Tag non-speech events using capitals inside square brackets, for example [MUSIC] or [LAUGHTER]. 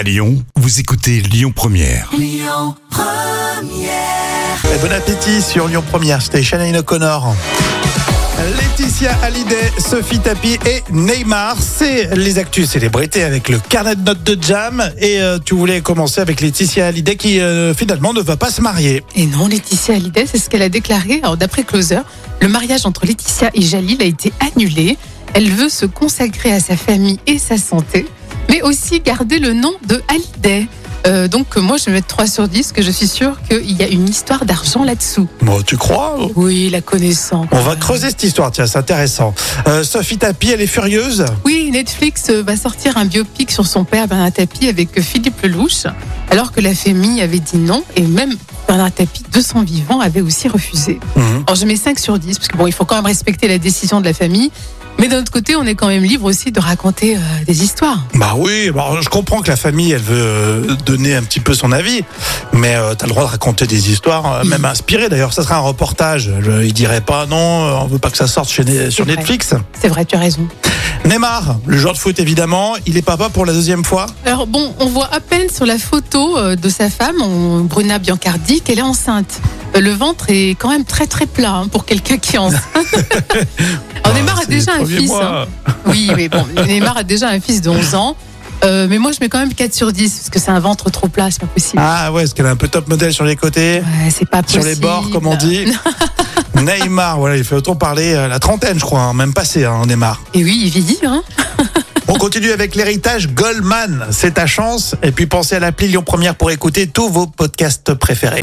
À Lyon, vous écoutez Lyon Première. Et bon appétit sur Lyon Première, c'était Shanaïn O'Connor. Laetitia Hallyday, Sophie Tapi et Neymar, c'est les actus célébrités avec le carnet de notes de Jam. Et euh, tu voulais commencer avec Laetitia Hallyday qui euh, finalement ne va pas se marier. Et non, Laetitia Hallyday, c'est ce qu'elle a déclaré. Alors, d'après Closer, le mariage entre Laetitia et Jalil a été annulé. Elle veut se consacrer à sa famille et sa santé, mais aussi garder le nom de Hallyday. Euh, donc, moi, je vais mettre 3 sur 10, que je suis sûre qu'il y a une histoire d'argent là-dessous. Bon, tu crois Oui, la connaissant. On va creuser cette histoire, tiens, c'est intéressant. Euh, Sophie Tapi, elle est furieuse? Oui, Netflix euh, va sortir un biopic sur son père Bernard Tapie avec euh, Philippe Lelouch, alors que la famille avait dit non et même Bernard Tapie, de son vivant, avait aussi refusé. Mhm. Alors je mets 5 sur 10 parce que bon, il faut quand même respecter la décision de la famille, mais d'un autre côté, on est quand même libre aussi de raconter euh, des histoires. Bah oui, bah, je comprends que la famille, elle veut euh, donner un petit peu son avis, mais euh, t'as le droit de raconter des histoires, euh, même inspirées. D'ailleurs, ça sera un reportage. Je, il dirait pas non, on veut pas que ça sorte chez, sur vrai. Netflix. C'est vrai, tu as raison. Neymar, le joueur de foot évidemment, il est papa pour la deuxième fois. Alors bon, on voit à peine sur la photo de sa femme, on- Bruna Biancardi, qu'elle est enceinte. Le ventre est quand même très très plat hein, pour quelqu'un qui est enceinte. [LAUGHS] Alors Neymar Ah, a déjà un fils. hein. Oui, mais bon, [LAUGHS] Neymar a déjà un fils de 11 ans. Euh, mais moi, je mets quand même 4 sur 10 parce que c'est un ventre trop plat, c'est pas possible. Ah ouais, est-ce qu'elle a un peu top modèle sur les côtés, Ouais, c'est pas sur possible. les bords, comme on dit. [LAUGHS] Neymar, voilà, il fait autant parler euh, la trentaine, je crois, hein, même passé, hein, Neymar. Et oui, il vieillit. Hein. On continue avec l'héritage Goldman. C'est ta chance. Et puis pensez à l'appli Lyon Première pour écouter tous vos podcasts préférés.